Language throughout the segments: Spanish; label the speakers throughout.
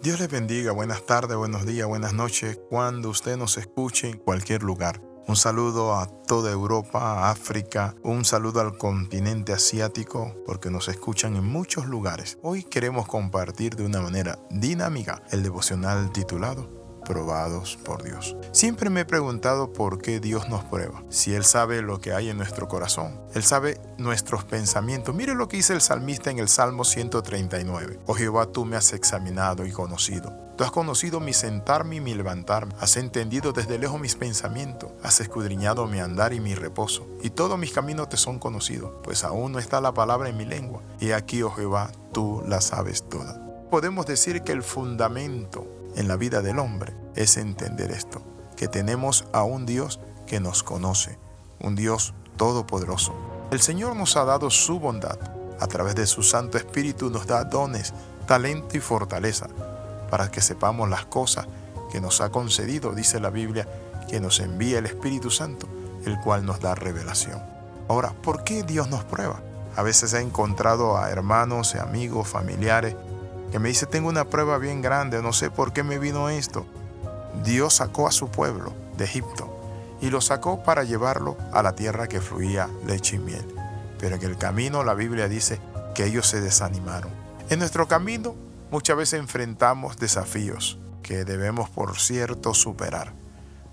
Speaker 1: Dios les bendiga, buenas tardes, buenos días, buenas noches, cuando usted nos escuche en cualquier lugar. Un saludo a toda Europa, África, un saludo al continente asiático, porque nos escuchan en muchos lugares. Hoy queremos compartir de una manera dinámica el devocional titulado probados por Dios. Siempre me he preguntado por qué Dios nos prueba. Si Él sabe lo que hay en nuestro corazón, Él sabe nuestros pensamientos. Mire lo que dice el salmista en el Salmo 139. Oh Jehová, tú me has examinado y conocido. Tú has conocido mi sentarme y mi levantarme. Has entendido desde lejos mis pensamientos. Has escudriñado mi andar y mi reposo. Y todos mis caminos te son conocidos, pues aún no está la palabra en mi lengua. Y aquí, oh Jehová, tú la sabes toda. Podemos decir que el fundamento en la vida del hombre es entender esto, que tenemos a un Dios que nos conoce, un Dios todopoderoso. El Señor nos ha dado su bondad, a través de su Santo Espíritu nos da dones, talento y fortaleza para que sepamos las cosas que nos ha concedido, dice la Biblia, que nos envía el Espíritu Santo, el cual nos da revelación. Ahora, ¿por qué Dios nos prueba? A veces he encontrado a hermanos, amigos, familiares que me dice, tengo una prueba bien grande, no sé por qué me vino esto. Dios sacó a su pueblo de Egipto y lo sacó para llevarlo a la tierra que fluía leche y miel. Pero en el camino la Biblia dice que ellos se desanimaron. En nuestro camino muchas veces enfrentamos desafíos que debemos, por cierto, superar.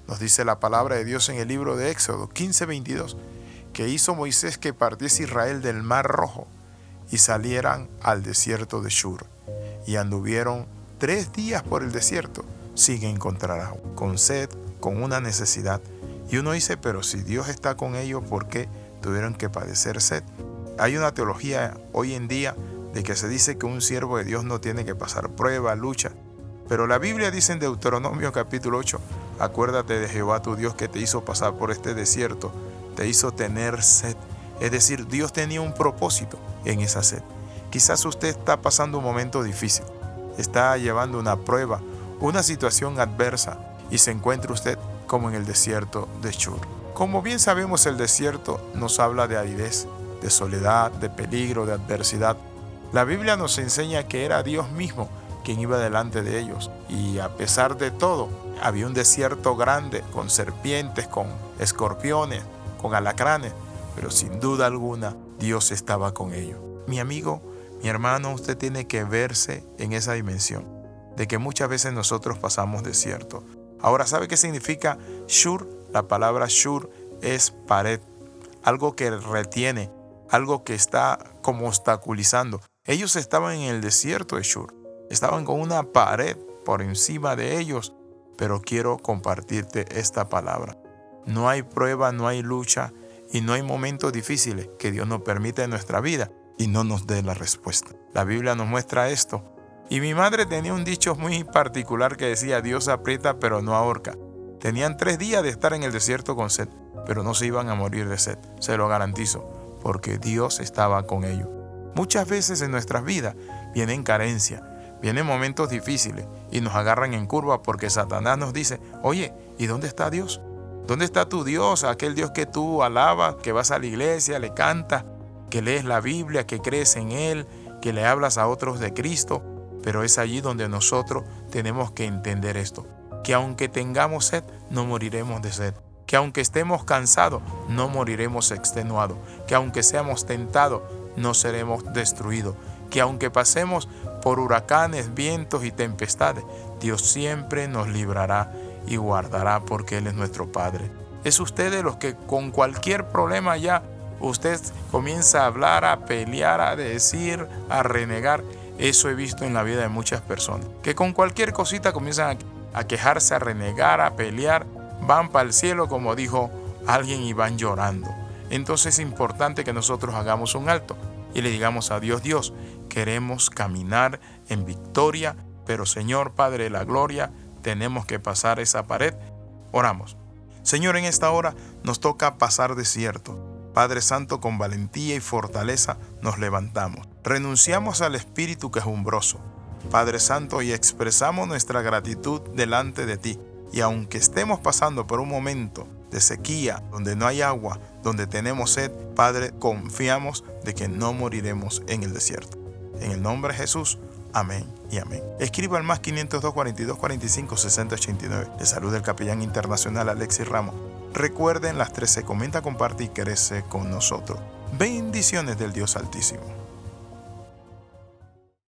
Speaker 1: Nos dice la palabra de Dios en el libro de Éxodo 15:22 que hizo Moisés que partiese Israel del mar rojo y salieran al desierto de Shur y anduvieron tres días por el desierto sin encontrar agua, con sed, con una necesidad. Y uno dice, pero si Dios está con ellos, ¿por qué tuvieron que padecer sed? Hay una teología hoy en día de que se dice que un siervo de Dios no tiene que pasar prueba, lucha. Pero la Biblia dice en Deuteronomio capítulo 8, acuérdate de Jehová tu Dios que te hizo pasar por este desierto, te hizo tener sed. Es decir, Dios tenía un propósito en esa sed. Quizás usted está pasando un momento difícil, está llevando una prueba, una situación adversa y se encuentra usted como en el desierto de Shur. Como bien sabemos, el desierto nos habla de aridez, de soledad, de peligro, de adversidad. La Biblia nos enseña que era Dios mismo quien iba delante de ellos y a pesar de todo, había un desierto grande con serpientes, con escorpiones, con alacranes, pero sin duda alguna Dios estaba con ellos. Mi amigo, mi hermano, usted tiene que verse en esa dimensión de que muchas veces nosotros pasamos desierto. Ahora, ¿sabe qué significa shur? La palabra shur es pared, algo que retiene, algo que está como obstaculizando. Ellos estaban en el desierto de Shur, estaban con una pared por encima de ellos, pero quiero compartirte esta palabra. No hay prueba, no hay lucha y no hay momentos difíciles que Dios nos permite en nuestra vida y no nos dé la respuesta. La Biblia nos muestra esto. Y mi madre tenía un dicho muy particular que decía, Dios aprieta pero no ahorca. Tenían tres días de estar en el desierto con sed, pero no se iban a morir de sed, se lo garantizo, porque Dios estaba con ellos. Muchas veces en nuestras vidas vienen carencias, vienen momentos difíciles y nos agarran en curva porque Satanás nos dice, oye, ¿y dónde está Dios? ¿Dónde está tu Dios? Aquel Dios que tú alabas, que vas a la iglesia, le cantas, que lees la Biblia, que crees en Él, que le hablas a otros de Cristo, pero es allí donde nosotros tenemos que entender esto, que aunque tengamos sed, no moriremos de sed, que aunque estemos cansados, no moriremos extenuados, que aunque seamos tentados, no seremos destruidos, que aunque pasemos por huracanes, vientos y tempestades, Dios siempre nos librará y guardará porque Él es nuestro Padre. Es usted de los que con cualquier problema ya usted comienza a hablar, a pelear, a decir, a renegar. Eso he visto en la vida de muchas personas, que con cualquier cosita comienzan a, quejarse, a renegar, a pelear, van para el cielo como dijo alguien y van llorando. Entonces es importante que nosotros hagamos un alto y le digamos a Dios, Dios, queremos caminar en victoria, pero Señor Padre de la Gloria, tenemos que pasar esa pared. Oramos. Señor, en esta hora nos toca pasar desierto Padre Santo, con valentía y fortaleza nos levantamos. Renunciamos al espíritu quejumbroso. Padre Santo, y expresamos nuestra gratitud delante de ti. Y aunque estemos pasando por un momento de sequía, donde no hay agua, donde tenemos sed, Padre, confiamos de que no moriremos en el desierto. En el nombre de Jesús, Amén y amén. Escriba al más 502 42 45 60 89. De salud del capellán internacional Alexis Ramos. Recuerden las 13, comenta, comparte y crece con nosotros. Bendiciones del Dios Altísimo.